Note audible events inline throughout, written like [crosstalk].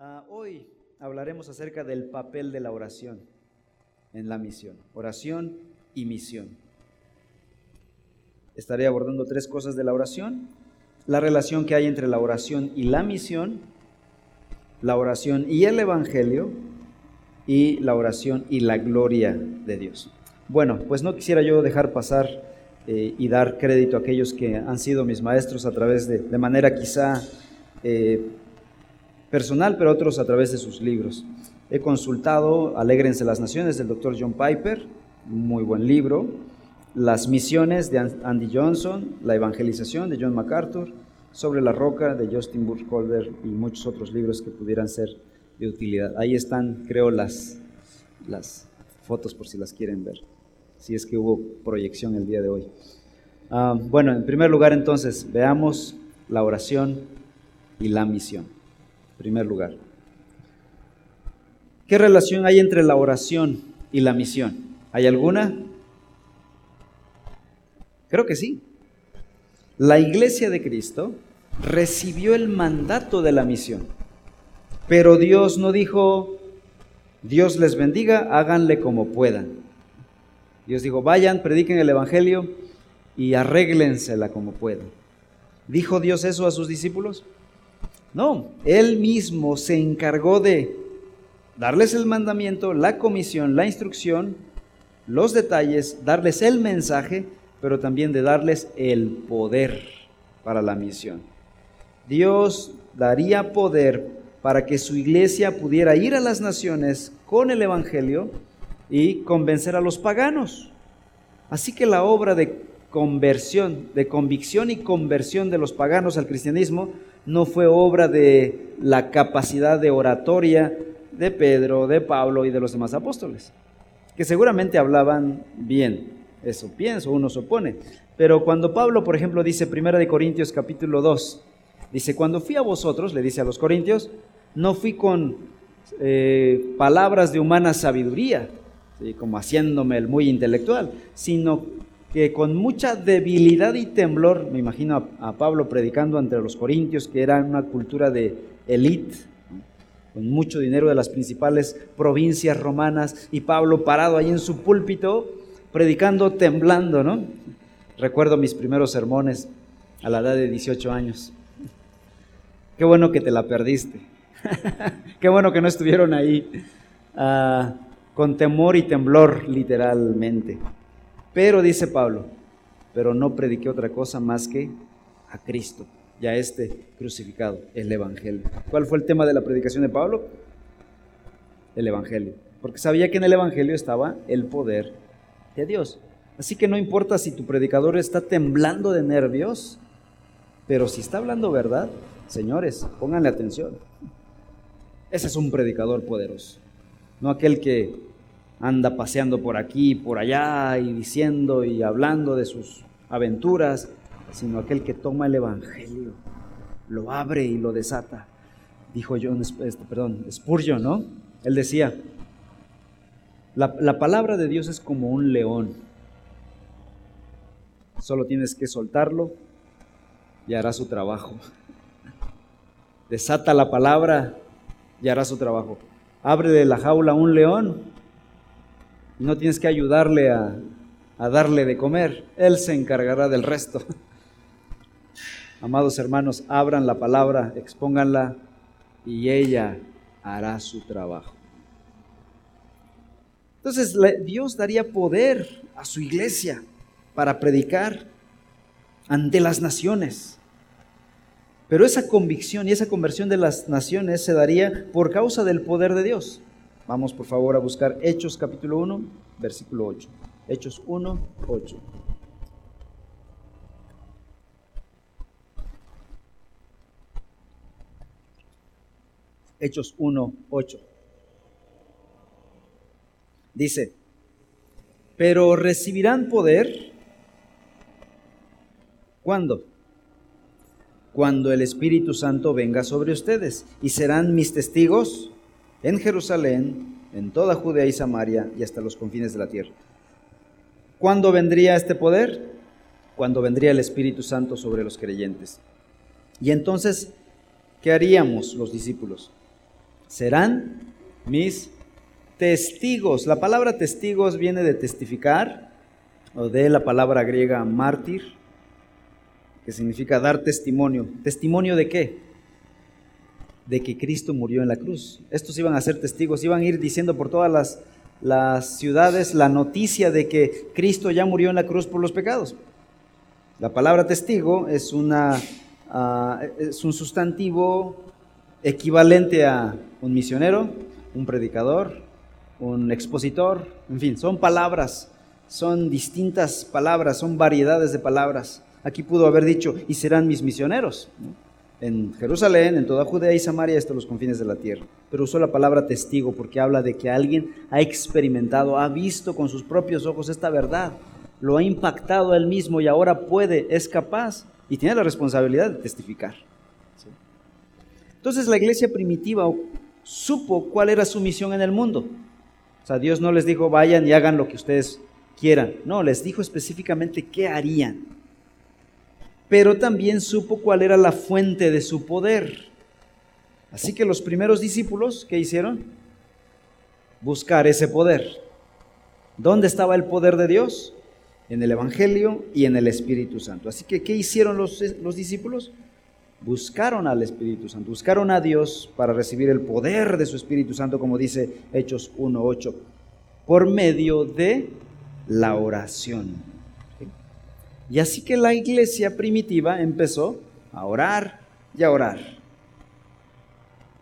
Ah, hoy hablaremos acerca del papel de la oración en la misión. Oración y misión. Estaré abordando tres cosas de la oración. La relación que hay entre la oración y la misión, la oración y el Evangelio, y la oración y la gloria de Dios. Bueno, pues no quisiera yo dejar pasar eh, y dar crédito a aquellos que han sido mis maestros a través de, de manera quizá eh, personal, pero otros a través de sus libros. He consultado Alégrense las Naciones del doctor John Piper, muy buen libro, Las Misiones de Andy Johnson, La Evangelización de John MacArthur, Sobre la Roca de Justin Burkholder y muchos otros libros que pudieran ser de utilidad. Ahí están, creo, las, las fotos por si las quieren ver, si es que hubo proyección el día de hoy. Ah, bueno, en primer lugar entonces, veamos la oración y la misión primer lugar. ¿Qué relación hay entre la oración y la misión? ¿Hay alguna? Creo que sí. La iglesia de Cristo recibió el mandato de la misión, pero Dios no dijo, Dios les bendiga, háganle como puedan. Dios dijo, vayan, prediquen el Evangelio y arréglensela como puedan. ¿Dijo Dios eso a sus discípulos? No, él mismo se encargó de darles el mandamiento, la comisión, la instrucción, los detalles, darles el mensaje, pero también de darles el poder para la misión. Dios daría poder para que su iglesia pudiera ir a las naciones con el Evangelio y convencer a los paganos. Así que la obra de conversión, de convicción y conversión de los paganos al cristianismo no fue obra de la capacidad de oratoria de Pedro, de Pablo y de los demás apóstoles, que seguramente hablaban bien, eso pienso, uno supone. Pero cuando Pablo, por ejemplo, dice Primera de Corintios capítulo 2, dice, cuando fui a vosotros, le dice a los corintios, no fui con eh, palabras de humana sabiduría, como haciéndome el muy intelectual, sino que con mucha debilidad y temblor, me imagino a, Pablo predicando ante los corintios, que era una cultura de élite, con mucho dinero de las principales provincias romanas, y Pablo parado ahí en su púlpito, predicando temblando, ¿no? Recuerdo mis primeros sermones a la edad de 18 años. Qué bueno que te la perdiste. [laughs] Qué bueno que no estuvieron ahí ah, con temor y temblor, literalmente. Pero dice Pablo, pero no prediqué otra cosa más que a Cristo y a este crucificado, el Evangelio. ¿Cuál fue el tema de la predicación de Pablo? El Evangelio. Porque sabía que en el Evangelio estaba el poder de Dios. Así que no importa si tu predicador está temblando de nervios, pero si está hablando verdad, señores, pónganle atención. Ese es un predicador poderoso, no aquel que anda paseando por aquí y por allá y diciendo y hablando de sus aventuras, sino aquel que toma el Evangelio, lo abre y lo desata. Dijo John, este, perdón, Spurgeon, ¿no? Él decía, la, la palabra de Dios es como un león. Solo tienes que soltarlo y hará su trabajo. Desata la palabra y hará su trabajo. Abre de la jaula un león no tienes que ayudarle a, darle de comer, Él se encargará del resto. [laughs] Amados hermanos, abran la palabra, expónganla y ella hará su trabajo. Entonces Dios daría poder a su iglesia para predicar ante las naciones. Pero esa convicción y esa conversión de las naciones se daría por causa del poder de Dios. Vamos por favor a buscar Hechos capítulo 1, versículo 8. Hechos 1, 8. Hechos 1, 8. Dice, pero recibirán poder. ¿Cuándo? Cuando el Espíritu Santo venga sobre ustedes y serán mis testigos en Jerusalén, en toda Judea y Samaria y hasta los confines de la tierra. ¿Cuándo vendría este poder? Cuando vendría el Espíritu Santo sobre los creyentes. Y entonces, ¿qué haríamos los discípulos? serán mis testigos. La palabra testigos viene de testificar o de la palabra griega mártir, que significa dar testimonio. ¿Testimonio de qué? De que Cristo murió en la cruz. Estos iban a ser testigos, iban a ir diciendo por todas las, ciudades la noticia de que Cristo ya murió en la cruz por los pecados. La palabra testigo es, una, ah, es un sustantivo equivalente a un misionero, un predicador, un expositor, en fin, son palabras, son distintas palabras, son variedades de palabras. Aquí pudo haber dicho, y serán mis misioneros. En Jerusalén, en toda Judea y Samaria, hasta los confines de la tierra. Pero usó la palabra testigo porque habla de que alguien ha experimentado, ha visto con sus propios ojos esta verdad, lo ha impactado él mismo y ahora puede, es capaz y tiene la responsabilidad de testificar. Entonces la iglesia primitiva supo cuál era su misión en el mundo. O sea, Dios no les dijo vayan y hagan lo que ustedes quieran. No, les dijo específicamente qué harían. Pero también supo cuál era la fuente de su poder. Así que los primeros discípulos, ¿qué hicieron? Buscar ese poder. ¿Dónde estaba el poder de Dios? En el Evangelio y en el Espíritu Santo. Así que, ¿qué hicieron los, los discípulos? buscaron al Espíritu Santo, buscaron a Dios para recibir el poder de su Espíritu Santo, como dice Hechos 1.8, por medio de la oración. Y así que la iglesia primitiva empezó a orar y a orar.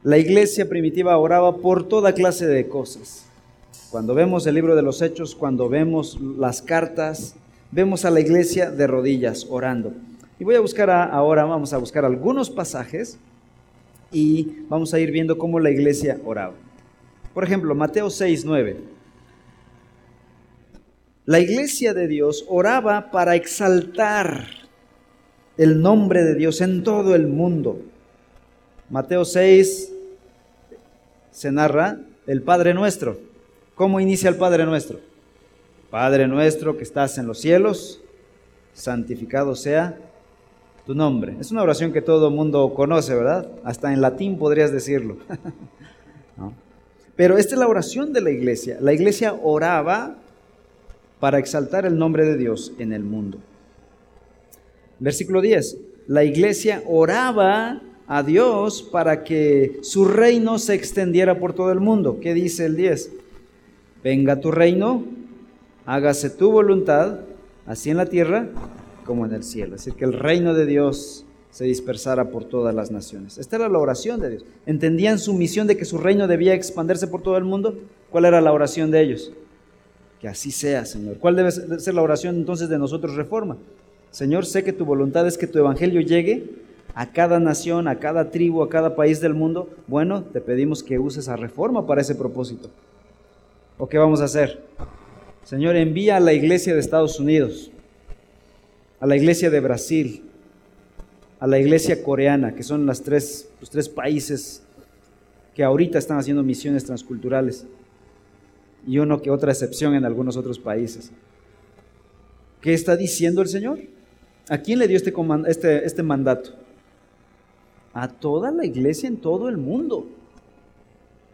La iglesia primitiva oraba por toda clase de cosas. Cuando vemos el libro de los Hechos, cuando vemos las cartas, vemos a la iglesia de rodillas orando. Y voy a buscar ahora, vamos a buscar algunos pasajes y vamos a ir viendo cómo la iglesia oraba. Por ejemplo, Mateo 6, 9. La iglesia de Dios oraba para exaltar el nombre de Dios en todo el mundo. Mateo 6 se narra el Padre Nuestro. ¿Cómo inicia el Padre Nuestro? Padre nuestro que estás en los cielos, santificado sea tu nombre. Es una oración que todo el mundo conoce, ¿verdad? Hasta en latín podrías decirlo. [laughs] Pero esta es la oración de la iglesia. La iglesia oraba para exaltar el nombre de Dios en el mundo. Versículo 10. La iglesia oraba a Dios para que su reino se extendiera por todo el mundo. ¿Qué dice el 10? Venga tu reino, hágase tu voluntad, así en la tierra como en el cielo. Es decir, que el reino de Dios se dispersara por todas las naciones. Esta era la oración de Dios. ¿Entendían su misión de que su reino debía expandirse por todo el mundo? ¿Cuál era la oración de ellos? Así sea, Señor. ¿Cuál debe ser la oración entonces de nosotros, Reforma? Señor, sé que tu voluntad es que tu evangelio llegue a cada nación, a cada tribu, a cada país del mundo. Bueno, te pedimos que uses a Reforma para ese propósito. ¿O qué vamos a hacer? Señor, envía a la iglesia de Estados Unidos a la iglesia de Brasil, a la iglesia coreana, que son las tres, los tres países que ahorita están haciendo misiones transculturales, y uno que otra excepción en algunos otros países. ¿Qué está diciendo el Señor? ¿A quién le dio este, este, este mandato? A toda la iglesia en todo el mundo.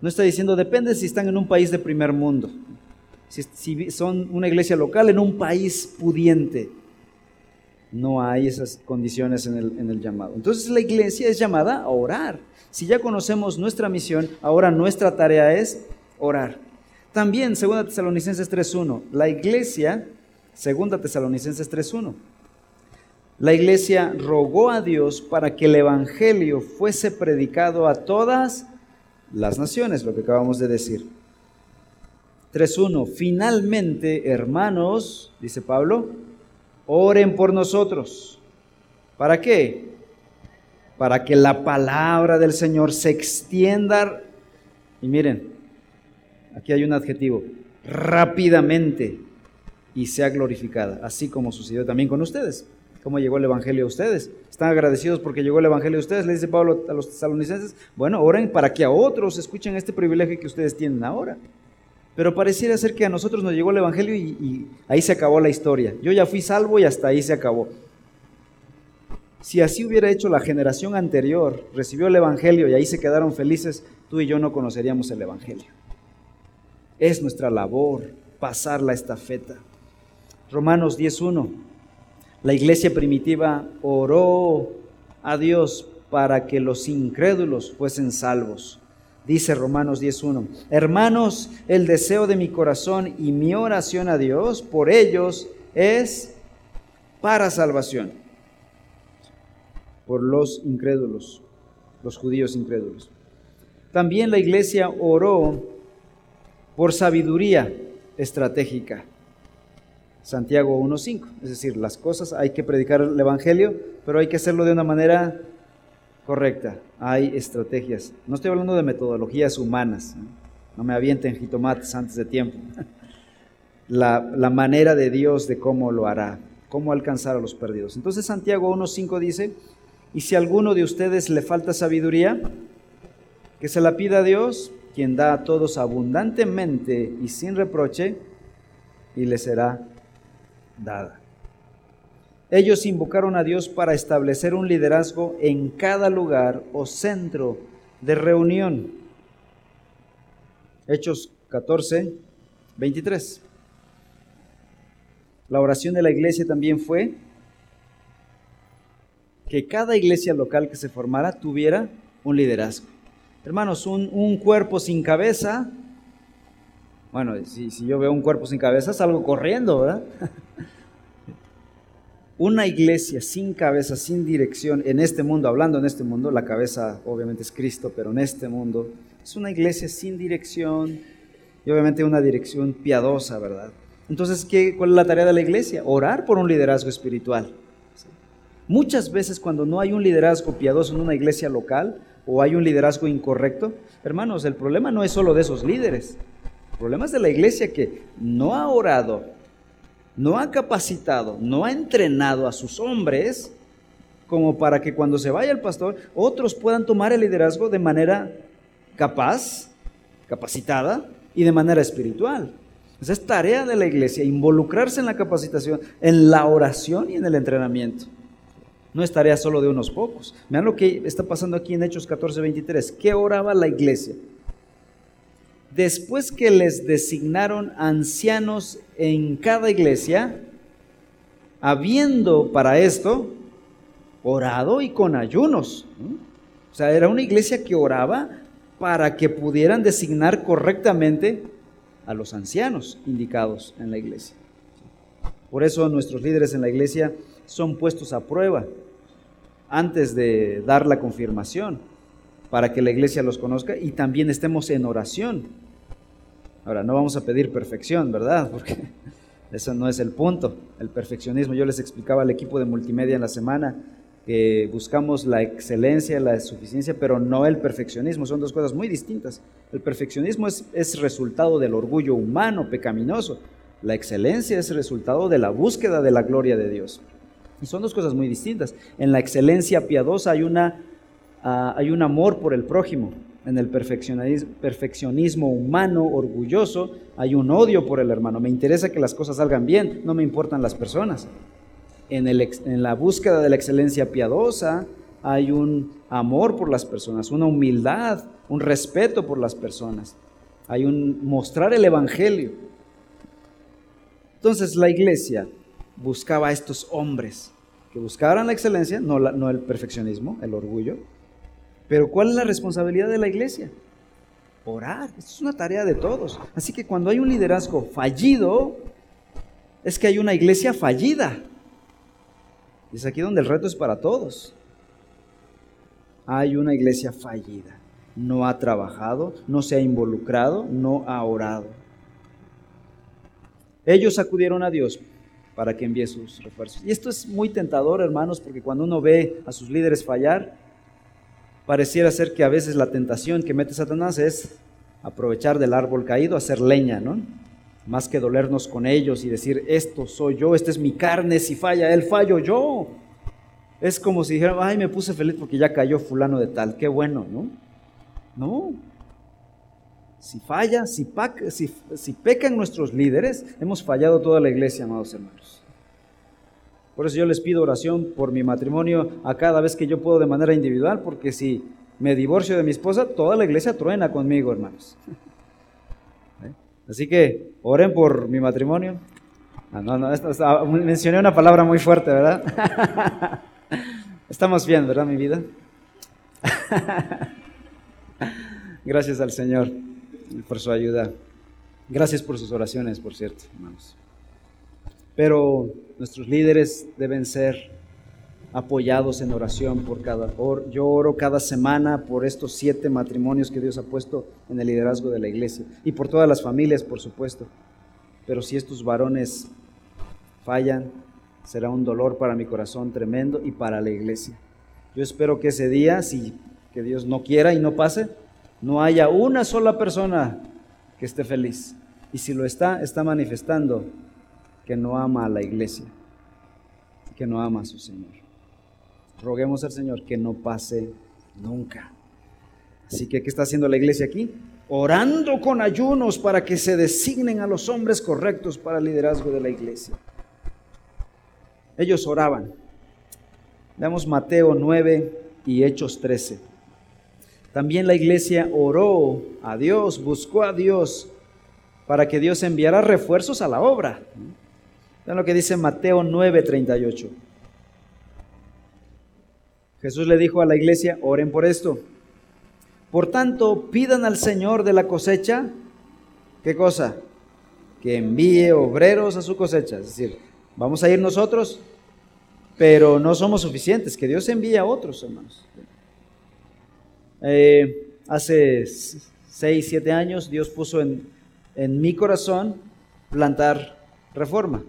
No está diciendo, depende si están en un país de primer mundo, si, si son una iglesia local en un país pudiente no hay esas condiciones en el, llamado. Entonces la iglesia es llamada a orar. Si ya conocemos nuestra misión, ahora nuestra tarea es orar. También, 2 Tesalonicenses 3.1, la iglesia, 2 Tesalonicenses 3.1, la iglesia rogó a Dios para que el Evangelio fuese predicado a todas las naciones, lo que acabamos de decir. 3.1, finalmente, hermanos, dice Pablo, oren por nosotros. ¿Para qué? Para que la palabra del Señor se extienda. Y miren, aquí hay un adjetivo, rápidamente y sea glorificada, así como sucedió también con ustedes. ¿Cómo llegó el Evangelio a ustedes? ¿Están agradecidos porque llegó el Evangelio a ustedes? Le dice Pablo a los tesalonicenses. Bueno, oren para que a otros escuchen este privilegio que ustedes tienen ahora. Pero pareciera ser que a nosotros nos llegó el Evangelio y, ahí se acabó la historia. Yo ya fui salvo y hasta ahí se acabó. Si así hubiera hecho la generación anterior, recibió el Evangelio y ahí se quedaron felices, tú y yo no conoceríamos el Evangelio. Es nuestra labor pasar la estafeta. Romanos 10.1. La iglesia primitiva oró a Dios para que los incrédulos fuesen salvos. Dice Romanos 10.1, hermanos, el deseo de mi corazón y mi oración a Dios por ellos es para salvación por los incrédulos, los judíos incrédulos. También la iglesia oró por sabiduría estratégica. Santiago 1.5. Es decir, las cosas hay que predicar el Evangelio, pero hay que hacerlo de una manera correcta. Hay estrategias. No estoy hablando de metodologías humanas. No me avienten jitomates antes de tiempo. [laughs] La, la manera de Dios de cómo lo hará, cómo alcanzar a los perdidos. Entonces Santiago 1.5 dice, y si a alguno de ustedes le falta sabiduría, que se la pida a Dios, quien da a todos abundantemente y sin reproche, y le será dada. Ellos invocaron a Dios para establecer un liderazgo en cada lugar o centro de reunión. Hechos 14, 23. La oración de la iglesia también fue que cada iglesia local que se formara tuviera un liderazgo. Hermanos, un, cuerpo sin cabeza, bueno, si, si yo veo un cuerpo sin cabeza, salgo corriendo, ¿verdad? [laughs] Una iglesia sin cabeza, sin dirección en este mundo, hablando en este mundo, la cabeza obviamente es Cristo, pero en este mundo es una iglesia sin dirección y obviamente una dirección piadosa, ¿verdad? Entonces, ¿qué, ¿cuál es la tarea de la iglesia? Orar por un liderazgo espiritual. Muchas veces cuando no hay un liderazgo piadoso en una iglesia local o hay un liderazgo incorrecto, hermanos, el problema no es solo de esos líderes. El problema es de la iglesia que no ha orado, no ha capacitado, no ha entrenado a sus hombres como para que cuando se vaya el pastor, otros puedan tomar el liderazgo de manera capaz, capacitada y de manera espiritual. Esa es tarea de la iglesia, involucrarse en la capacitación, en la oración y en el entrenamiento. No es tarea solo de unos pocos. Vean lo que está pasando aquí en Hechos 14, 23. ¿Qué oraba la iglesia? Después que les designaron ancianos en cada iglesia, habiendo para esto orado y con ayunos. O sea, era una iglesia que oraba para que pudieran designar correctamente a los ancianos indicados en la iglesia. Por eso nuestros líderes en la iglesia son puestos a prueba antes de dar la confirmación, para que la iglesia los conozca y también estemos en oración. Ahora, no vamos a pedir perfección, ¿verdad? Porque [laughs] eso no es el punto, el perfeccionismo. Yo les explicaba al equipo de multimedia en la semana que buscamos la excelencia, la suficiencia, pero no el perfeccionismo. Son dos cosas muy distintas. El perfeccionismo es, es resultado del orgullo humano, pecaminoso. La excelencia es resultado de la búsqueda de la gloria de Dios. Y son dos cosas muy distintas. En la excelencia piadosa hay, una, ah, hay un amor por el prójimo. En el perfeccionismo, humano, orgulloso, hay un odio por el hermano. Me interesa que las cosas salgan bien, no me importan las personas. En, el, en la búsqueda de la excelencia piadosa hay un amor por las personas, una humildad, un respeto por las personas. Hay un mostrar el Evangelio. Entonces la iglesia buscaba a estos hombres que buscaran la excelencia, no, el perfeccionismo, el orgullo. Pero ¿cuál es la responsabilidad de la iglesia? Orar. Esto es una tarea de todos. Así que cuando hay un liderazgo fallido, es que hay una iglesia fallida. Y es aquí donde el reto es para todos. Hay una iglesia fallida. No ha trabajado, no se ha involucrado, no ha orado. Ellos acudieron a Dios para que envíe sus refuerzos. Y esto es muy tentador, hermanos, porque cuando uno ve a sus líderes fallar, pareciera ser que a veces la tentación que mete Satanás es aprovechar del árbol caído, hacer leña, ¿no? Más que dolernos con ellos y decir, esto soy yo, esta es mi carne, si falla él, fallo yo. Es como si dijeran, ay, me puse feliz porque ya cayó fulano de tal, qué bueno, ¿no? No, si falla, si, si, pecan nuestros líderes, hemos fallado toda la iglesia, amados hermanos. Por eso yo les pido oración por mi matrimonio a cada vez que yo puedo de manera individual, porque si me divorcio de mi esposa, toda la iglesia truena conmigo, hermanos. [laughs] ¿Eh? Así que oren por mi matrimonio. Ah, no, no, mencioné una palabra muy fuerte, ¿verdad? [laughs] Estamos bien, ¿verdad, mi vida? [laughs] Gracias al Señor por su ayuda. Gracias por sus oraciones, por cierto, hermanos. Pero nuestros líderes deben ser apoyados en oración por cada yo oro cada semana por estos siete matrimonios que Dios ha puesto en el liderazgo de la iglesia y por todas las familias, por supuesto. Pero si estos varones fallan, será un dolor para mi corazón tremendo y para la iglesia. Yo espero que ese día, si que Dios no quiera y no pase, no haya una sola persona que esté feliz. Y si lo está, está manifestando que no ama a la iglesia, que no ama a su Señor. Roguemos al Señor que no pase nunca. Así que, ¿qué está haciendo la iglesia aquí? Orando con ayunos para que se designen a los hombres correctos para el liderazgo de la iglesia. Ellos oraban. Veamos Mateo 9 y Hechos 13. También la iglesia oró a Dios, buscó a Dios para que Dios enviara refuerzos a la obra. Vean lo que dice Mateo 9:38. Jesús le dijo a la iglesia, oren por esto. Por tanto, pidan al Señor de la cosecha, ¿qué cosa? Que envíe obreros a su cosecha. Es decir, vamos a ir nosotros, pero no somos suficientes, que Dios envíe a otros, hermanos. Eh, hace seis, siete años Dios puso en, en mi corazón plantar reforma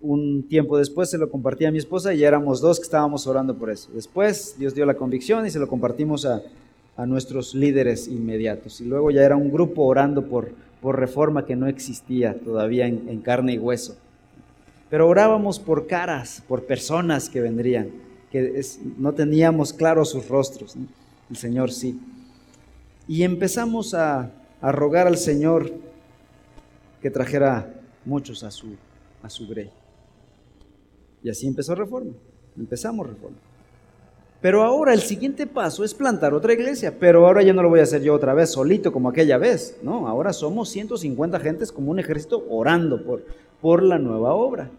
un tiempo después se lo compartí a mi esposa y ya éramos dos que estábamos orando por eso. Después Dios dio la convicción y se lo compartimos a, nuestros líderes inmediatos. Y luego ya era un grupo orando por, por reforma que no existía todavía en, carne y hueso. Pero orábamos por caras, por personas que vendrían, que no teníamos claros sus rostros. El Señor sí. Y empezamos a, a rogar al Señor que trajera muchos a su, a su grey. Y así empezó reforma. Empezamos reforma. Pero ahora el siguiente paso es plantar otra iglesia. Pero ahora ya no lo voy a hacer yo otra vez solito como aquella vez. No, ahora somos 150 gentes como un ejército orando por, por la nueva obra.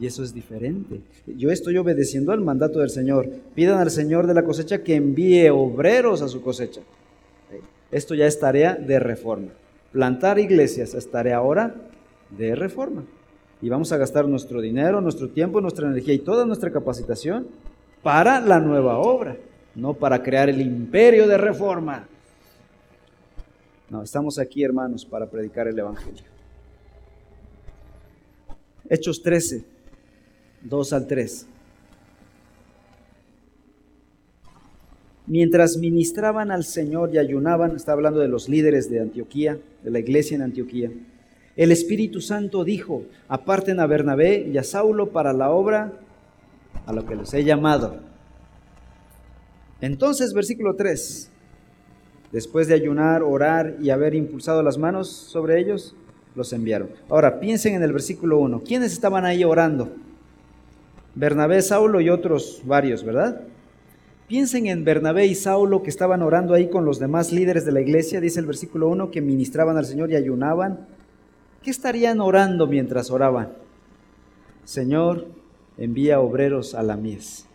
Y eso es diferente. Yo estoy obedeciendo al mandato del Señor. Pidan al Señor de la cosecha que envíe obreros a su cosecha. Esto ya es tarea de reforma. Plantar iglesias es tarea ahora de reforma y vamos a gastar nuestro dinero, nuestro tiempo, nuestra energía y toda nuestra capacitación para la nueva obra, no para crear el imperio de reforma. No, estamos aquí, hermanos, para predicar el Evangelio. Hechos 13, 2 al 3. Mientras ministraban al Señor y ayunaban, está hablando de los líderes de Antioquía, de la iglesia en Antioquía el Espíritu Santo dijo, aparten a Bernabé y a Saulo para la obra a lo que los he llamado. Entonces, versículo 3, después de ayunar, orar y haber impulsado las manos sobre ellos, los enviaron. Ahora, piensen en el versículo 1. ¿Quiénes estaban ahí orando? Bernabé, Saulo y otros varios, ¿verdad? Piensen en Bernabé y Saulo que estaban orando ahí con los demás líderes de la iglesia, dice el versículo 1, que ministraban al Señor y ayunaban ¿Qué estarían orando mientras oraban? Señor, envía obreros a la mies.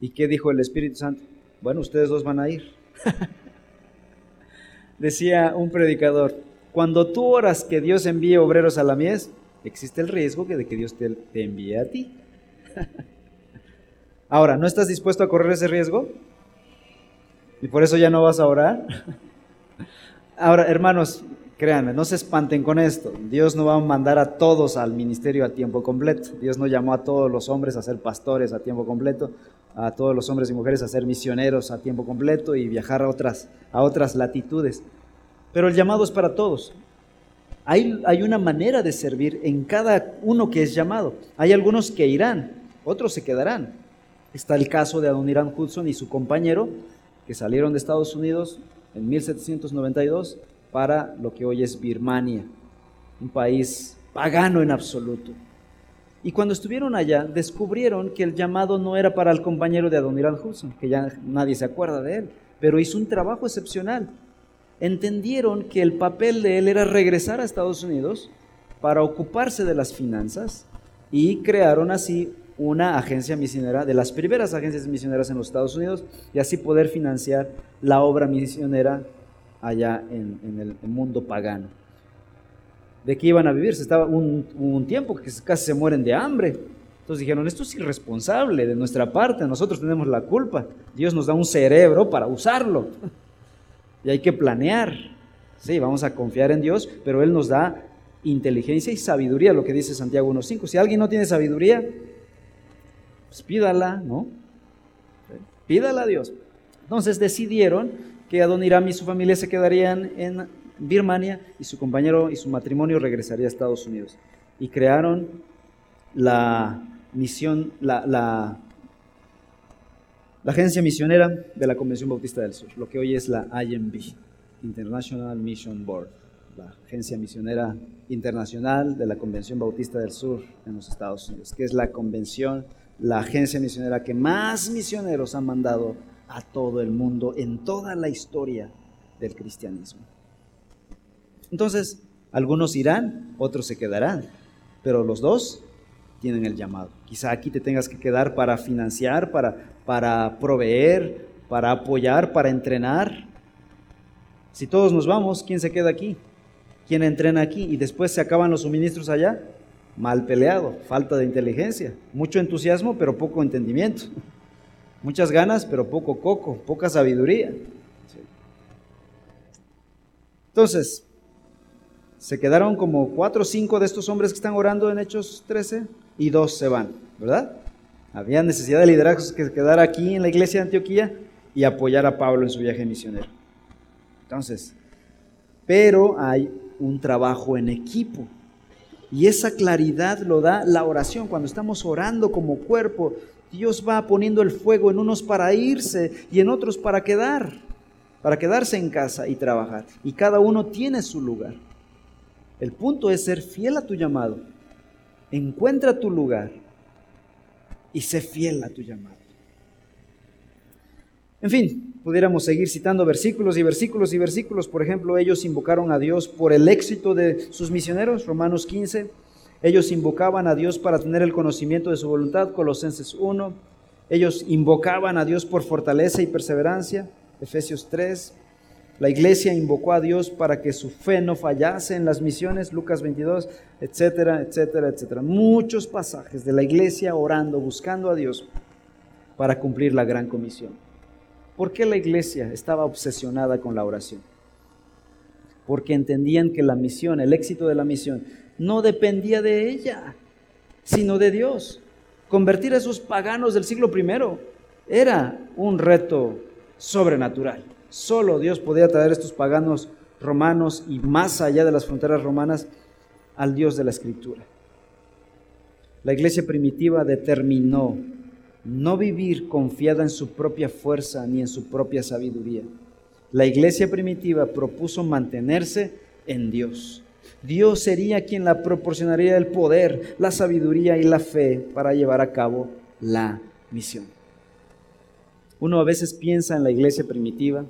¿Y qué dijo el Espíritu Santo? Bueno, ustedes dos van a ir. [laughs] Decía un predicador, cuando tú oras que Dios envíe obreros a la mies, existe el riesgo de que Dios te, envíe a ti. [laughs] Ahora, ¿no estás dispuesto a correr ese riesgo? ¿Y por eso ya no vas a orar? [laughs] Ahora, hermanos, créanme, no se espanten con esto. Dios no va a mandar a todos al ministerio a tiempo completo. Dios no llamó a todos los hombres a ser pastores a tiempo completo, a todos los hombres y mujeres a ser misioneros a tiempo completo y viajar a otras, a otras latitudes. Pero el llamado es para todos. Hay, hay una manera de servir en cada uno que es llamado. Hay algunos que irán, otros se quedarán. Está el caso de Adoniran Hudson y su compañero, que salieron de Estados Unidos en 1792 para lo que hoy es Birmania, un país pagano en absoluto. Y cuando estuvieron allá, descubrieron que el llamado no era para el compañero de Adoniran Hudson, que ya nadie se acuerda de él, pero hizo un trabajo excepcional. Entendieron que el papel de él era regresar a Estados Unidos para ocuparse de las finanzas y crearon así una agencia misionera, de las primeras agencias misioneras en los Estados Unidos, y así poder financiar la obra misionera allá en, el mundo pagano. ¿De qué iban a vivir? Se estaba un, un tiempo que casi se mueren de hambre. Entonces dijeron, esto es irresponsable de nuestra parte, nosotros tenemos la culpa. Dios nos da un cerebro para usarlo. Y hay que planear. Sí, vamos a confiar en Dios, pero Él nos da inteligencia y sabiduría, lo que dice Santiago 1.5. Si alguien no tiene sabiduría, pues pídala, ¿no? Pídala a Dios. Entonces decidieron que Adoniram y su familia se quedarían en Birmania y su compañero y su matrimonio regresaría a Estados Unidos. Y crearon la misión, la, la, la agencia misionera de la Convención Bautista del Sur, lo que hoy es la IMB, International Mission Board la Agencia Misionera Internacional de la Convención Bautista del Sur en los Estados Unidos, que es la convención, la agencia misionera que más misioneros han mandado a todo el mundo en toda la historia del cristianismo. Entonces, algunos irán, otros se quedarán, pero los dos tienen el llamado. Quizá aquí te tengas que quedar para financiar, para, para proveer, para apoyar, para entrenar. Si todos nos vamos, ¿quién se queda aquí? ¿Quién entrena aquí y después se acaban los suministros allá? Mal peleado, falta de inteligencia, mucho entusiasmo pero poco entendimiento, muchas ganas pero poco coco, poca sabiduría. Entonces, se quedaron como cuatro o cinco de estos hombres que están orando en Hechos 13 y dos se van, ¿verdad? Había necesidad de liderazgos que se quedara aquí en la iglesia de Antioquía y apoyar a Pablo en su viaje misionero. Entonces, pero hay un trabajo en equipo. Y esa claridad lo da la oración. Cuando estamos orando como cuerpo, Dios va poniendo el fuego en unos para irse y en otros para quedar, para quedarse en casa y trabajar. Y cada uno tiene su lugar. El punto es ser fiel a tu llamado. Encuentra tu lugar y sé fiel a tu llamado. En fin, pudiéramos seguir citando versículos y versículos y versículos. Por ejemplo, ellos invocaron a Dios por el éxito de sus misioneros, Romanos 15. Ellos invocaban a Dios para tener el conocimiento de su voluntad, Colosenses 1. Ellos invocaban a Dios por fortaleza y perseverancia, Efesios 3. La iglesia invocó a Dios para que su fe no fallase en las misiones, Lucas 22, etcétera, etcétera, etcétera. Muchos pasajes de la iglesia orando, buscando a Dios para cumplir la gran comisión. ¿Por qué la iglesia estaba obsesionada con la oración? Porque entendían que la misión, el éxito de la misión, no dependía de ella, sino de Dios. Convertir a esos paganos del siglo I era un reto sobrenatural. Solo Dios podía traer a estos paganos romanos y más allá de las fronteras romanas al Dios de la Escritura. La iglesia primitiva determinó no vivir confiada en su propia fuerza ni en su propia sabiduría. La iglesia primitiva propuso mantenerse en Dios. Dios sería quien la proporcionaría el poder, la sabiduría y la fe para llevar a cabo la misión. Uno a veces piensa en la iglesia primitiva,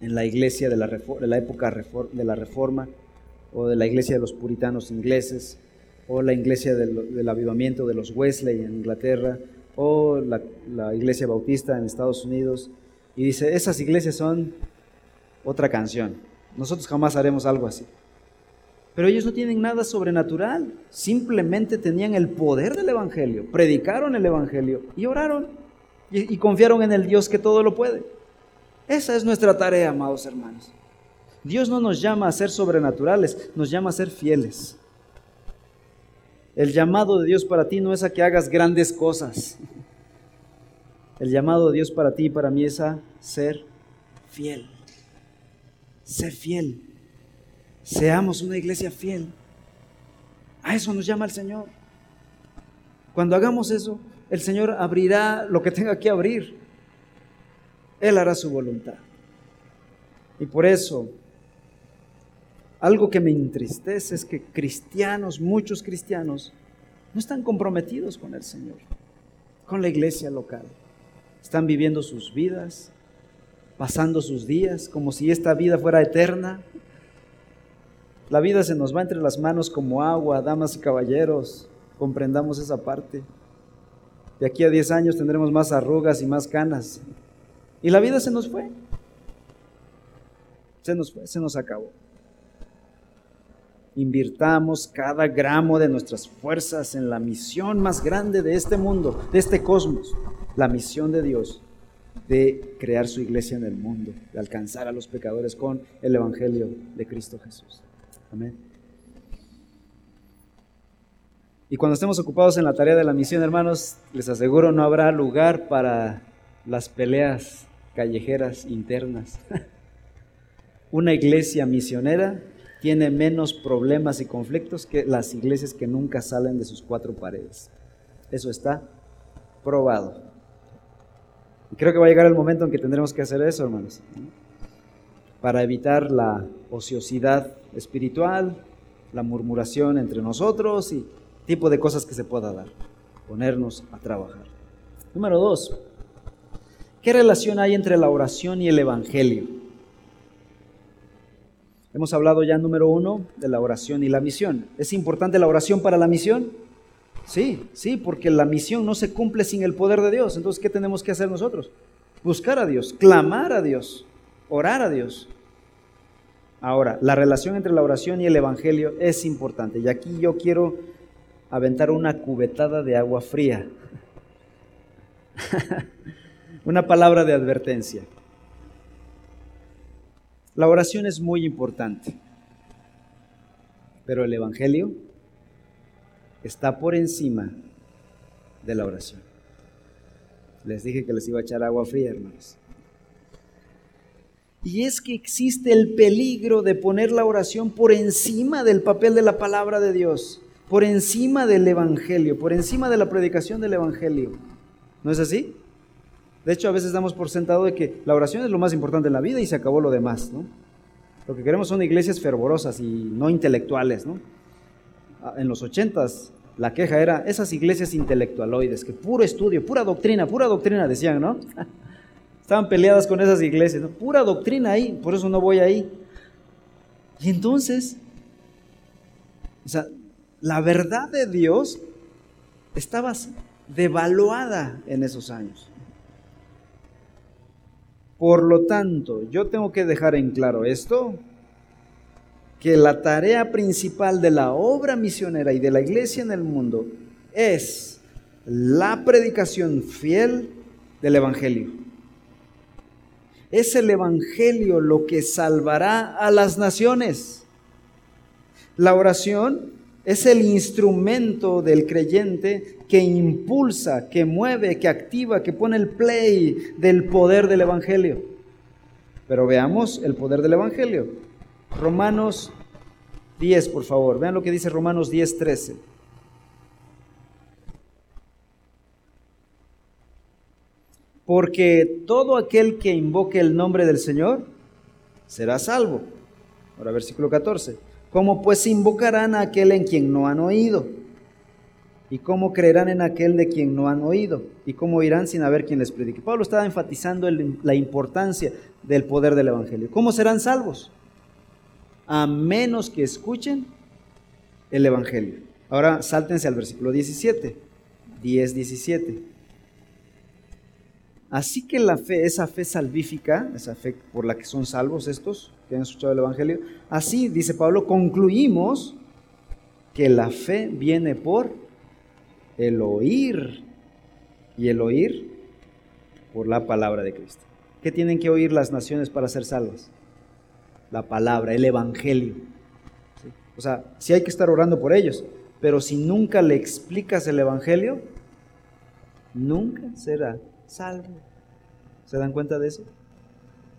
en la iglesia de la, de la época de la reforma, o de la iglesia de los puritanos ingleses, o la iglesia del, del avivamiento de los Wesley en Inglaterra, o la, iglesia bautista en Estados Unidos, y dice, esas iglesias son otra canción. Nosotros jamás haremos algo así. Pero ellos no tienen nada sobrenatural, simplemente tenían el poder del Evangelio, predicaron el Evangelio y oraron y, confiaron en el Dios que todo lo puede. Esa es nuestra tarea, amados hermanos. Dios no nos llama a ser sobrenaturales, nos llama a ser fieles. El llamado de Dios para ti no es a que hagas grandes cosas. El llamado de Dios para ti y para mí es a ser fiel. Sé fiel. Seamos una iglesia fiel. A eso nos llama el Señor. Cuando hagamos eso, el Señor abrirá lo que tenga que abrir. Él hará su voluntad. Y por eso algo que me entristece es que cristianos, muchos cristianos, no están comprometidos con el Señor, con la iglesia local. Están viviendo sus vidas, pasando sus días como si esta vida fuera eterna. La vida se nos va entre las manos como agua, damas y caballeros, comprendamos esa parte. De aquí a 10 años tendremos más arrugas y más canas. Y la vida se nos fue. Se nos fue, se nos acabó. Invirtamos cada gramo de nuestras fuerzas en la misión más grande de este mundo, de este cosmos, la misión de Dios de crear su iglesia en el mundo, de alcanzar a los pecadores con el Evangelio de Cristo Jesús. Amén. Y cuando estemos ocupados en la tarea de la misión, hermanos, les aseguro no habrá lugar para las peleas callejeras internas. [laughs] Una iglesia misionera tiene menos problemas y conflictos que las iglesias que nunca salen de sus cuatro paredes. Eso está probado. Y creo que va a llegar el momento en que tendremos que hacer eso, hermanos, para evitar la ociosidad espiritual, la murmuración entre nosotros y tipo de cosas que se pueda dar. Ponernos a trabajar. Número dos, ¿qué relación hay entre la oración y el Evangelio? Hemos hablado ya, número uno, de la oración y la misión. ¿Es importante la oración para la misión? Sí, sí, porque la misión no se cumple sin el poder de Dios. Entonces, ¿qué tenemos que hacer nosotros? Buscar a Dios, clamar a Dios, orar a Dios. Ahora, la relación entre la oración y el Evangelio es importante. Y aquí yo quiero aventar una cubetada de agua fría. [laughs] una palabra de advertencia. La oración es muy importante, pero el Evangelio está por encima de la oración. Les dije que les iba a echar agua fría, hermanos. Y es que existe el peligro de poner la oración por encima del papel de la palabra de Dios, por encima del Evangelio, por encima de la predicación del Evangelio. ¿No es así? De hecho, a veces damos por sentado de que la oración es lo más importante en la vida y se acabó lo demás, ¿no? Lo que queremos son iglesias fervorosas y no intelectuales, ¿no? Ah, en los ochentas la queja era esas iglesias intelectualoides, que puro estudio, pura doctrina, pura doctrina decían, ¿no? [laughs] Estaban peleadas con esas iglesias, ¿no? Pura doctrina ahí, por eso no voy ahí. Y entonces, o sea, la verdad de Dios estaba devaluada en esos años. Por lo tanto, yo tengo que dejar en claro esto, que la tarea principal de la obra misionera y de la iglesia en el mundo es la predicación fiel del Evangelio. Es el Evangelio lo que salvará a las naciones. La oración es el instrumento del creyente que impulsa, que mueve, que activa, que pone el play del poder del Evangelio. Pero veamos el poder del Evangelio. Romanos 10, por favor. Vean lo que dice Romanos 10, 13. Porque todo aquel que invoque el nombre del Señor será salvo. Ahora versículo 14. ¿Cómo pues invocarán a aquel en quien no han oído? ¿Y cómo creerán en aquel de quien no han oído? ¿Y cómo irán sin haber quien les predique? Pablo estaba enfatizando la importancia del poder del Evangelio. ¿Cómo serán salvos? A menos que escuchen el Evangelio. Ahora sáltense al versículo 17. 10, 17. Así que la fe, esa fe salvífica, esa fe por la que son salvos estos que han escuchado el Evangelio, así, dice Pablo, concluimos que la fe viene por el oír y el oír por la palabra de Cristo. ¿Qué tienen que oír las naciones para ser salvas? La palabra, el Evangelio. O sea, sí hay que estar orando por ellos, pero si nunca le explicas el Evangelio, nunca será salvo. ¿Se dan cuenta de eso?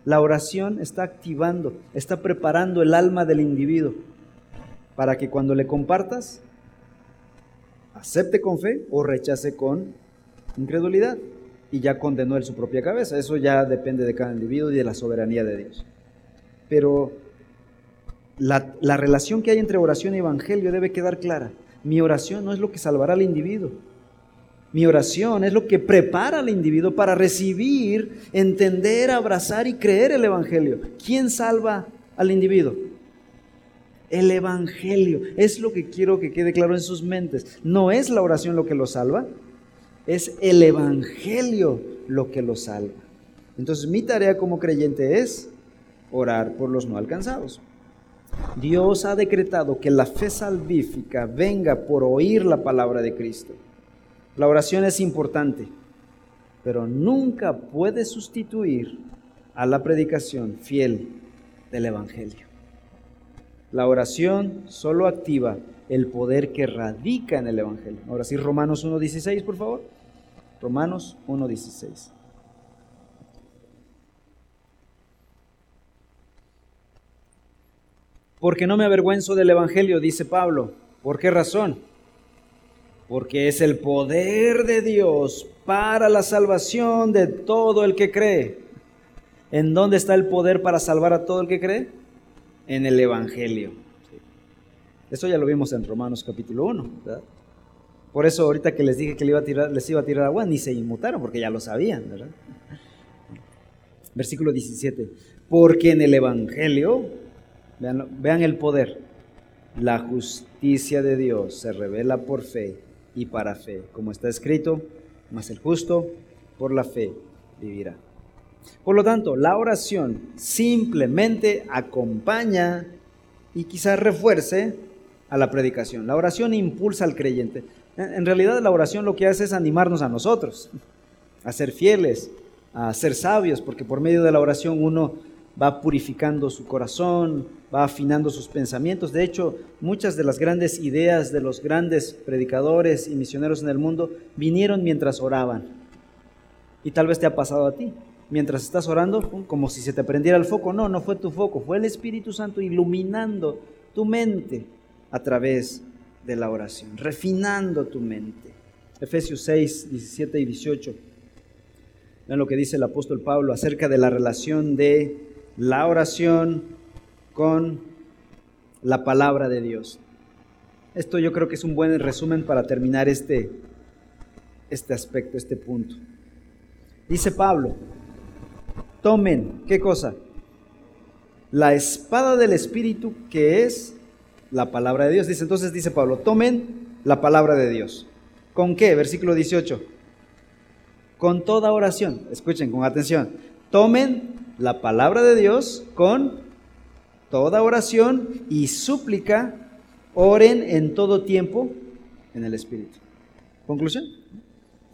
La oración está activando, está preparando el alma del individuo para que cuando le compartas, acepte con fe o rechace con incredulidad. Y ya condenó él su propia cabeza. Eso ya depende de cada individuo y de la soberanía de Dios. Pero La, la relación que hay entre oración y evangelio debe quedar clara. Mi oración no es lo que salvará al individuo. Mi oración es lo que prepara al individuo para recibir, entender, abrazar y creer el Evangelio. ¿Quién salva al individuo? El Evangelio. Es lo que quiero que quede claro en sus mentes. No es la oración lo que lo salva, es el Evangelio lo que lo salva. Entonces mi tarea como creyente es orar por los no alcanzados. Dios ha decretado que la fe salvífica venga por oír la palabra de Cristo. La oración es importante, pero nunca puede sustituir a la predicación fiel del Evangelio. La oración solo activa el poder que radica en el Evangelio. Ahora sí, Romanos 1.16, por favor. Romanos 1.16. Porque no me avergüenzo del Evangelio, dice Pablo. ¿Por qué razón? Porque es el poder de Dios para la salvación de todo el que cree. ¿En dónde está el poder para salvar a todo el que cree? En el Evangelio. Eso ya lo vimos en Romanos capítulo 1. Por eso ahorita que les dije que les iba a tirar, les iba a tirar agua, ni se inmutaron, porque ya lo sabían. ¿verdad? Versículo 17. Porque en el Evangelio, vean el poder, la justicia de Dios se revela por fe y para fe, como está escrito, mas el justo por la fe vivirá. Por lo tanto, la oración simplemente acompaña y quizás refuerce a la predicación. La oración impulsa al creyente. En realidad la oración lo que hace es animarnos a nosotros, a ser fieles, a ser sabios, porque por medio de la oración uno va purificando su corazón, va afinando sus pensamientos. De hecho, muchas de las grandes ideas de los grandes predicadores y misioneros en el mundo vinieron mientras oraban. Y tal vez te ha pasado a ti. Mientras estás orando, como si se te prendiera el foco. No, no fue tu foco, fue el Espíritu Santo iluminando tu mente a través de la oración, refinando tu mente. Efesios 6, 17 y 18. Vean lo que dice el apóstol Pablo acerca de la relación de la oración con la palabra de Dios. Esto yo creo que es un buen resumen para terminar este, este aspecto, este punto. Dice Pablo, tomen, ¿qué cosa? La espada del Espíritu que es la palabra de Dios. Dice entonces, dice Pablo, tomen la palabra de Dios. ¿Con qué? Versículo 18. Con toda oración. Escuchen con atención. Tomen la palabra de Dios con toda oración y súplica, oren en todo tiempo en el Espíritu. Conclusión.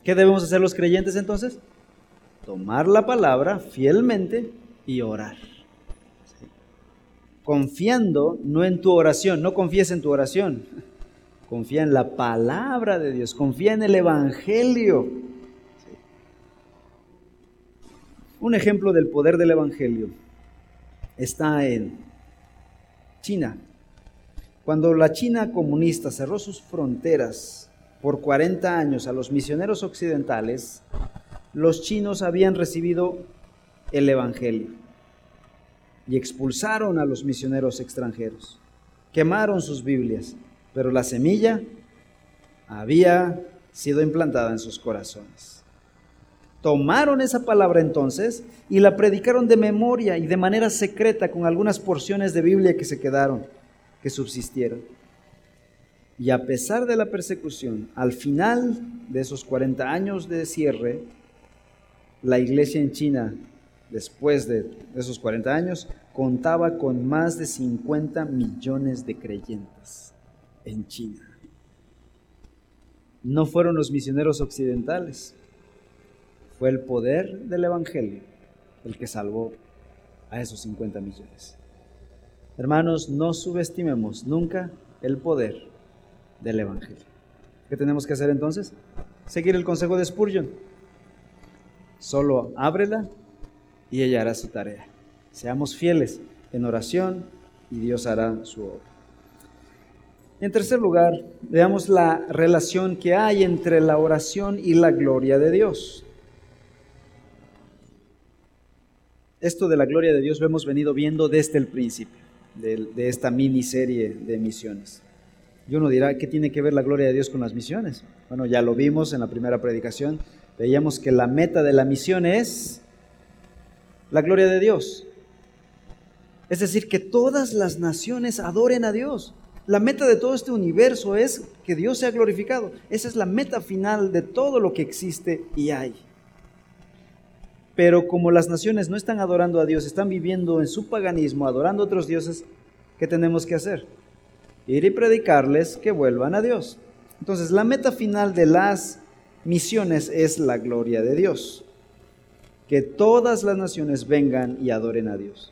¿Qué debemos hacer los creyentes entonces? Tomar la palabra fielmente y orar. Confiando no en tu oración, no confíes en tu oración. Confía en la palabra de Dios, confía en el Evangelio Un ejemplo del poder del Evangelio está en China. Cuando la China comunista cerró sus fronteras por 40 años a los misioneros occidentales, los chinos habían recibido el Evangelio y expulsaron a los misioneros extranjeros. Quemaron sus Biblias, pero la semilla había sido implantada en sus corazones. Tomaron esa palabra entonces y la predicaron de memoria y de manera secreta con algunas porciones de Biblia que se quedaron, que subsistieron. Y a pesar de la persecución, al final de esos 40 años de cierre, la iglesia en China, después de esos 40 años, contaba con más de 50 millones de creyentes en China. No fueron los misioneros occidentales, fue el poder del Evangelio el que salvó a esos 50 millones. Hermanos, no subestimemos nunca el poder del Evangelio. ¿Qué tenemos que hacer entonces? Seguir el consejo de Spurgeon. Solo ábrela y ella hará su tarea. Seamos fieles en oración y Dios hará su obra. En tercer lugar, veamos la relación que hay entre la oración y la gloria de Dios. Esto de la gloria de Dios lo hemos venido viendo desde el principio. de, de esta miniserie de misiones. Y uno dirá, ¿qué tiene que ver la gloria de Dios con las misiones? Bueno, ya lo vimos en la primera predicación. Veíamos que la meta de la misión es la gloria de Dios. Es decir, que todas las naciones adoren a Dios. La meta de todo este universo es que Dios sea glorificado. Esa es la meta final de todo lo que existe y hay. Pero como las naciones no están adorando a Dios, están viviendo en su paganismo, adorando a otros dioses, ¿qué tenemos que hacer? Ir y predicarles que vuelvan a Dios. Entonces, la meta final de las misiones es la gloria de Dios. Que todas las naciones vengan y adoren a Dios.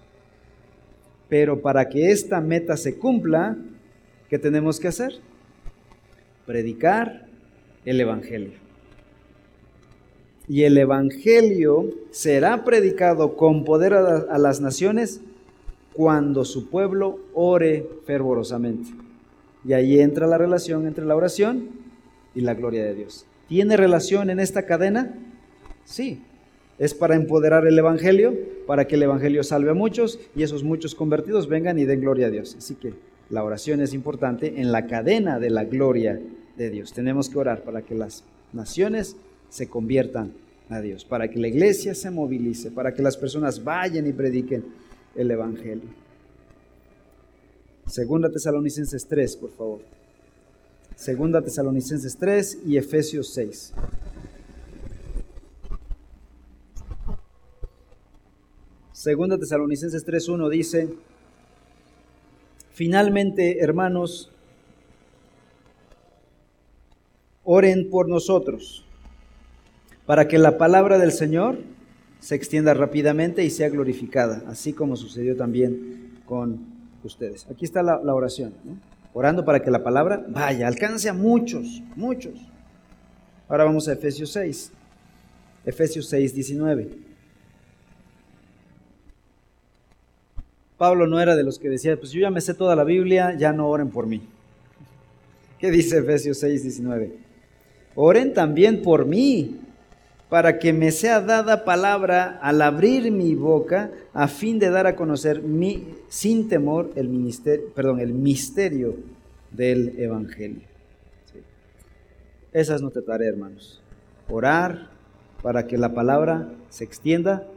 Pero para que esta meta se cumpla, ¿qué tenemos que hacer? Predicar el Evangelio. Y el Evangelio será predicado con poder a, las naciones cuando su pueblo ore fervorosamente. Y ahí entra la relación entre la oración y la gloria de Dios. ¿Tiene relación en esta cadena? Sí. Es para empoderar el Evangelio, para que el Evangelio salve a muchos y esos muchos convertidos vengan y den gloria a Dios. Así que la oración es importante en la cadena de la gloria de Dios. Tenemos que orar para que las naciones se conviertan a Dios, para que la iglesia se movilice, para que las personas vayan y prediquen el Evangelio. Segunda Tesalonicenses 3, por favor. Segunda Tesalonicenses 3 y Efesios 6. Segunda Tesalonicenses 3.1 dice, finalmente, hermanos, oren por nosotros, para que la palabra del Señor se extienda rápidamente y sea glorificada, así como sucedió también con ustedes. Aquí está la, oración, orando para que la palabra vaya, alcance a muchos, muchos. Ahora vamos a Efesios 6, Efesios 6, 19. Pablo no era de los que decía, pues yo ya me sé toda la Biblia, ya no oren por mí. ¿Qué dice Efesios 6, 19? Oren también por mí, para que me sea dada palabra al abrir mi boca, a fin de dar a conocer mi, sin temor el, ministerio, perdón, el misterio del Evangelio. Esas no te daré, hermanos. Orar para que la palabra se extienda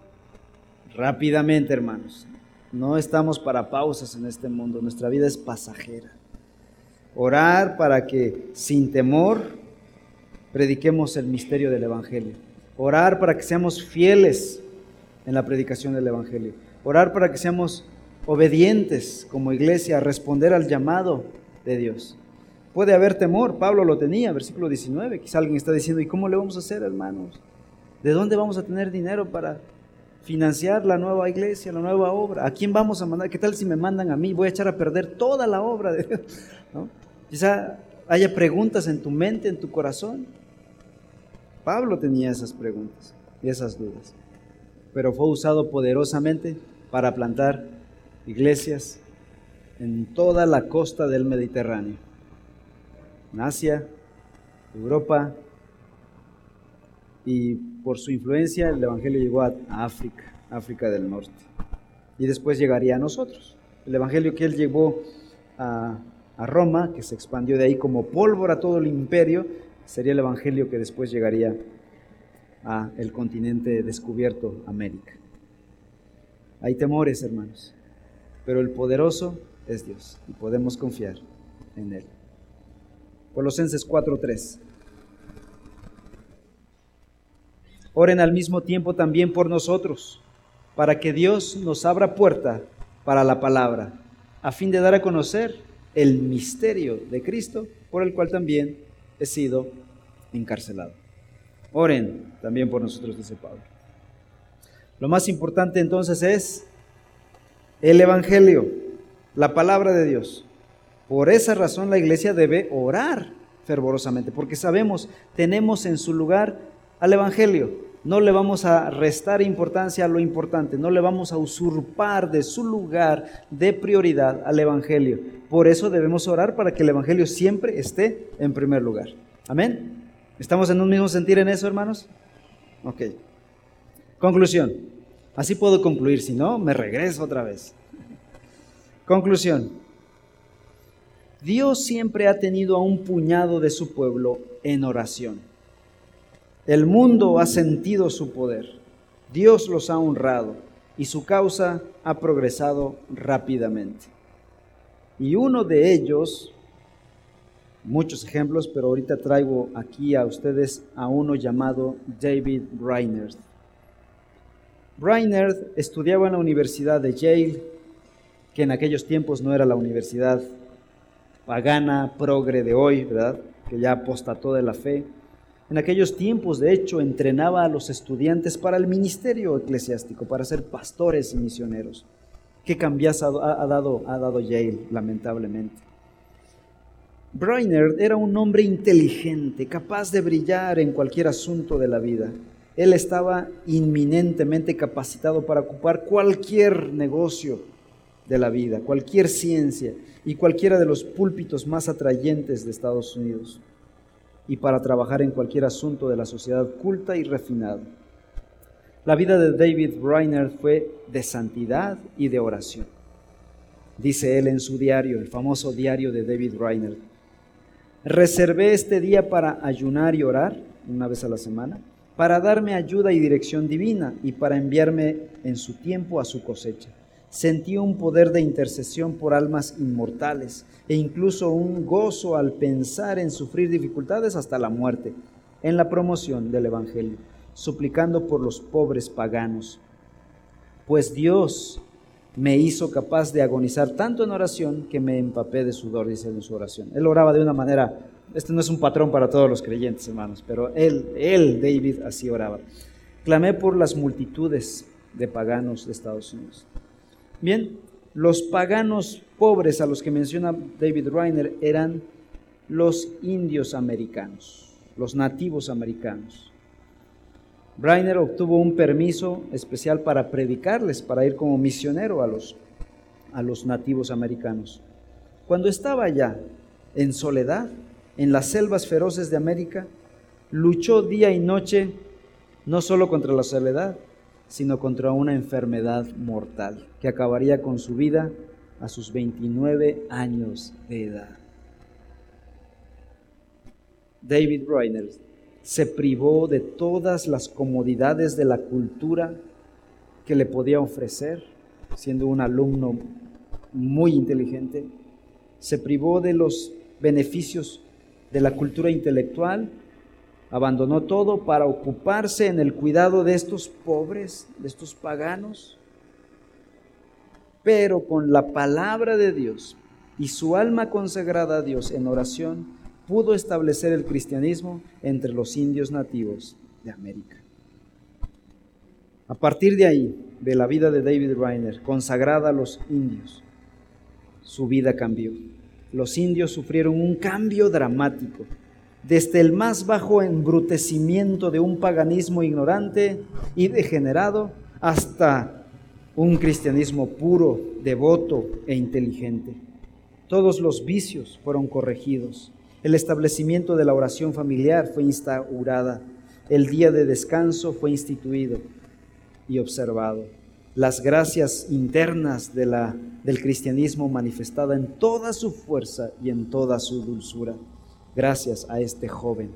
rápidamente, hermanos. No estamos para pausas en este mundo, nuestra vida es pasajera. Orar para que sin temor prediquemos el misterio del Evangelio. Orar para que seamos fieles en la predicación del Evangelio. Orar para que seamos obedientes como iglesia a responder al llamado de Dios. Puede haber temor, Pablo lo tenía, versículo 19. Quizá alguien está diciendo, ¿y cómo le vamos a hacer, hermanos? ¿De dónde vamos a tener dinero para financiar la nueva iglesia, la nueva obra. ¿A quién vamos a mandar? ¿Qué tal si me mandan a mí? Voy a echar a perder toda la obra de Dios. Quizá haya preguntas en tu mente, en tu corazón. Pablo tenía esas preguntas y esas dudas, pero fue usado poderosamente para plantar iglesias en toda la costa del Mediterráneo, en Asia, Europa, y por su influencia el Evangelio llegó a África, África del Norte, y después llegaría a nosotros. El Evangelio que él llevó a, Roma, que se expandió de ahí como pólvora a todo el imperio, sería el Evangelio que después llegaría a el continente descubierto, América. Hay temores, hermanos, pero el poderoso es Dios y podemos confiar en Él. Colosenses 4:3. Oren al mismo tiempo también por nosotros, para que Dios nos abra puerta para la palabra, a fin de dar a conocer el misterio de Cristo, por el cual también he sido encarcelado. Oren también por nosotros, dice Pablo. Lo más importante entonces es el Evangelio, la palabra de Dios. Por esa razón la iglesia debe orar fervorosamente, porque sabemos, tenemos en su lugar al Evangelio. No le vamos a restar importancia a lo importante, no le vamos a usurpar de su lugar de prioridad al Evangelio. Por eso debemos orar para que el Evangelio siempre esté en primer lugar. Amén. ¿Estamos en un mismo sentir en eso, hermanos? Ok. Conclusión. Así puedo concluir, si no, me regreso otra vez. Conclusión. Dios siempre ha tenido a un puñado de su pueblo en oración. El mundo ha sentido su poder. Dios los ha honrado y su causa ha progresado rápidamente. Y uno de ellos, muchos ejemplos, pero ahorita traigo aquí a ustedes a uno llamado David Reinert. Reinert estudiaba en la Universidad de Yale, que en aquellos tiempos no era la universidad pagana, progre de hoy, ¿verdad? Que ya apostató de la fe. En aquellos tiempos, de hecho, entrenaba a los estudiantes para el ministerio eclesiástico, para ser pastores y misioneros. ¿Qué cambias ha, dado, ha dado Yale, lamentablemente? Brainerd era un hombre inteligente, capaz de brillar en cualquier asunto de la vida. Él estaba inminentemente capacitado para ocupar cualquier negocio de la vida, cualquier ciencia y cualquiera de los púlpitos más atrayentes de Estados Unidos y para trabajar en cualquier asunto de la sociedad culta y refinada. La vida de David Reiner fue de santidad y de oración. Dice él en su diario, el famoso diario de David Reiner. Reservé este día para ayunar y orar una vez a la semana, para darme ayuda y dirección divina y para enviarme en su tiempo a su cosecha sentí un poder de intercesión por almas inmortales e incluso un gozo al pensar en sufrir dificultades hasta la muerte en la promoción del Evangelio, suplicando por los pobres paganos. Pues Dios me hizo capaz de agonizar tanto en oración que me empapé de sudor, dice en su oración. Él oraba de una manera, este no es un patrón para todos los creyentes, hermanos, pero él, él, David, así oraba. Clamé por las multitudes de paganos de Estados Unidos. Bien, los paganos pobres a los que menciona David Reiner eran los indios americanos, los nativos americanos. Reiner obtuvo un permiso especial para predicarles, para ir como misionero a los, a los nativos americanos. Cuando estaba allá, en soledad, en las selvas feroces de América, luchó día y noche no solo contra la soledad, sino contra una enfermedad mortal que acabaría con su vida a sus 29 años de edad. David Reiner se privó de todas las comodidades de la cultura que le podía ofrecer, siendo un alumno muy inteligente. Se privó de los beneficios de la cultura intelectual abandonó todo para ocuparse en el cuidado de estos pobres, de estos paganos. Pero con la palabra de Dios y su alma consagrada a Dios en oración, pudo establecer el cristianismo entre los indios nativos de América. A partir de ahí, de la vida de David Reiner, consagrada a los indios, su vida cambió. Los indios sufrieron un cambio dramático desde el más bajo embrutecimiento de un paganismo ignorante y degenerado hasta un cristianismo puro, devoto e inteligente. Todos los vicios fueron corregidos. El establecimiento de la oración familiar fue instaurada. El día de descanso fue instituido y observado. Las gracias internas del cristianismo manifestada en toda su fuerza y en toda su dulzura gracias a este joven.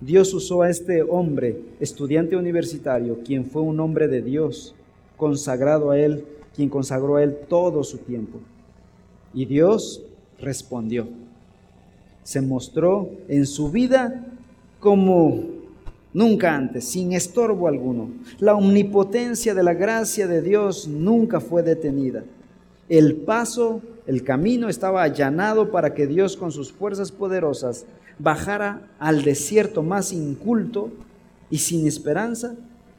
Dios usó a este hombre, estudiante universitario, quien fue un hombre de Dios, consagrado a él, quien consagró a él todo su tiempo. Y Dios respondió. Se mostró en su vida como nunca antes, sin estorbo alguno. La omnipotencia de la gracia de Dios nunca fue detenida. El paso el camino estaba allanado para que Dios con sus fuerzas poderosas bajara al desierto más inculto y sin esperanza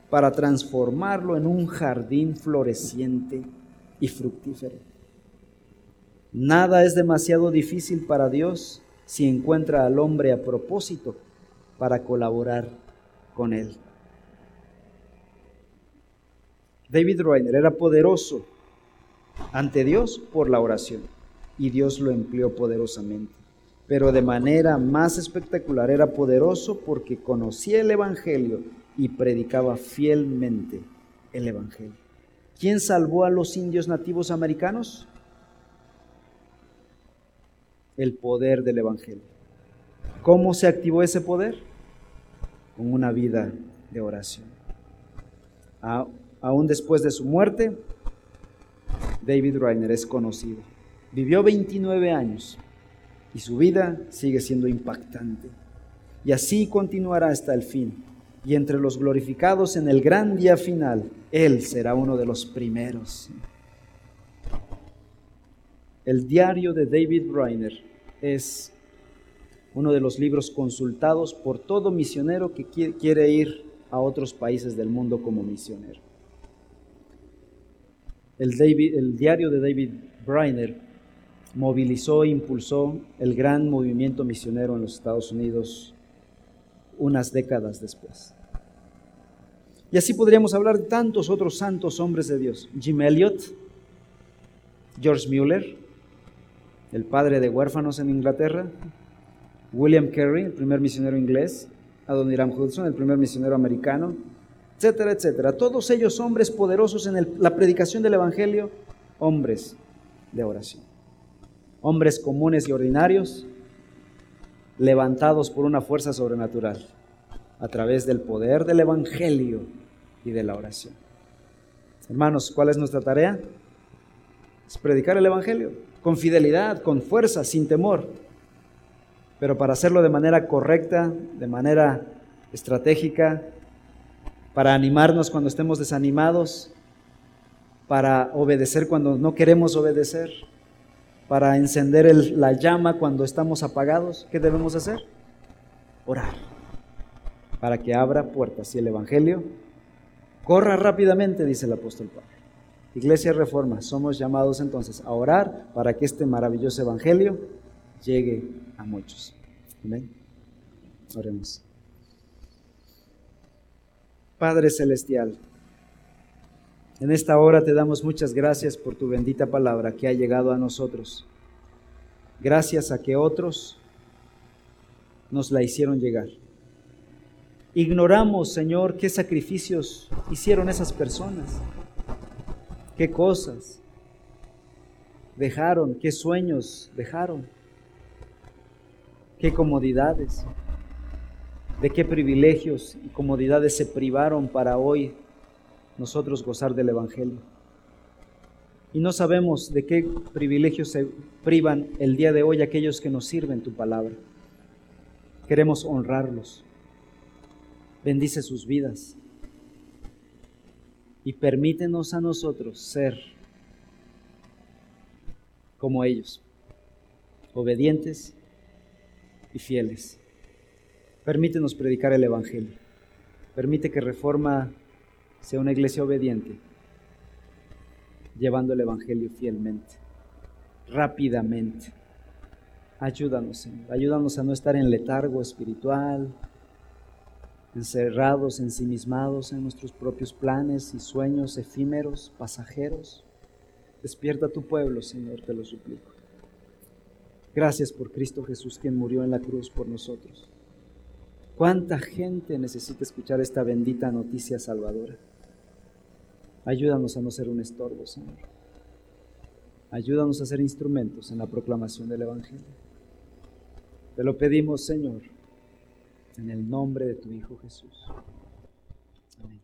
para transformarlo en un jardín floreciente y fructífero. Nada es demasiado difícil para Dios si encuentra al hombre a propósito para colaborar con él. David Reiner era poderoso ante Dios por la oración. Y Dios lo empleó poderosamente. Pero de manera más espectacular era poderoso porque conocía el Evangelio y predicaba fielmente el Evangelio. ¿Quién salvó a los indios nativos americanos? El poder del Evangelio. ¿Cómo se activó ese poder? Con una vida de oración. aún después de su muerte, David Reiner es conocido. Vivió 29 años y su vida sigue siendo impactante. Y así continuará hasta el fin. Y entre los glorificados en el gran día final, Él será uno de los primeros. El diario de David Reiner es uno de los libros consultados por todo misionero que quiere ir a otros países del mundo como misionero. El, diario de David Reiner movilizó e impulsó el gran movimiento misionero en los Estados Unidos unas décadas después. Y así podríamos hablar de tantos otros santos hombres de Dios. Jim Elliot, George Mueller, el padre de huérfanos en Inglaterra, William Carey, el primer misionero inglés, Adoniram Hudson, el primer misionero americano, etcétera, etcétera. Todos ellos hombres poderosos en la predicación del Evangelio, hombres de oración. Hombres comunes y ordinarios, levantados por una fuerza sobrenatural a través del poder del Evangelio y de la oración. Hermanos, ¿cuál es nuestra tarea? Es predicar el Evangelio con fidelidad, con fuerza, sin temor. Pero para hacerlo de manera correcta, de manera estratégica, para animarnos cuando estemos desanimados, para obedecer cuando no queremos obedecer, para encender la llama cuando estamos apagados, ¿qué debemos hacer? Orar, para que abra puertas y el Evangelio corra rápidamente, dice el apóstol Pablo. Iglesia Reforma, somos llamados entonces a orar para que este maravilloso Evangelio llegue a muchos. Amén. Oremos. Padre Celestial, en esta hora te damos muchas gracias por tu bendita palabra que ha llegado a nosotros. Gracias a que otros nos la hicieron llegar. Ignoramos, Señor, qué sacrificios hicieron esas personas qué cosas dejaron, qué sueños dejaron, qué comodidades, de qué privilegios y comodidades se privaron para hoy nosotros gozar del Evangelio. Y no sabemos de qué privilegios se privan el día de hoy aquellos que nos sirven tu palabra. Queremos honrarlos. Bendice sus vidas y permítenos a nosotros ser como ellos, obedientes y fieles. Permítenos predicar el Evangelio. Permite que Reforma sea una iglesia obediente, llevando el Evangelio fielmente, rápidamente. Ayúdanos, Señor. Ayúdanos a no estar en letargo espiritual, encerrados, ensimismados en nuestros propios planes y sueños efímeros, pasajeros. Despierta tu pueblo, Señor, te lo suplico. Gracias por Cristo Jesús, quien murió en la cruz por nosotros. ¿Cuánta gente necesita escuchar esta bendita noticia salvadora? Ayúdanos a no ser un estorbo, Señor. Ayúdanos a ser instrumentos en la proclamación del Evangelio. Te lo pedimos, Señor en el nombre de tu Hijo Jesús. Amén.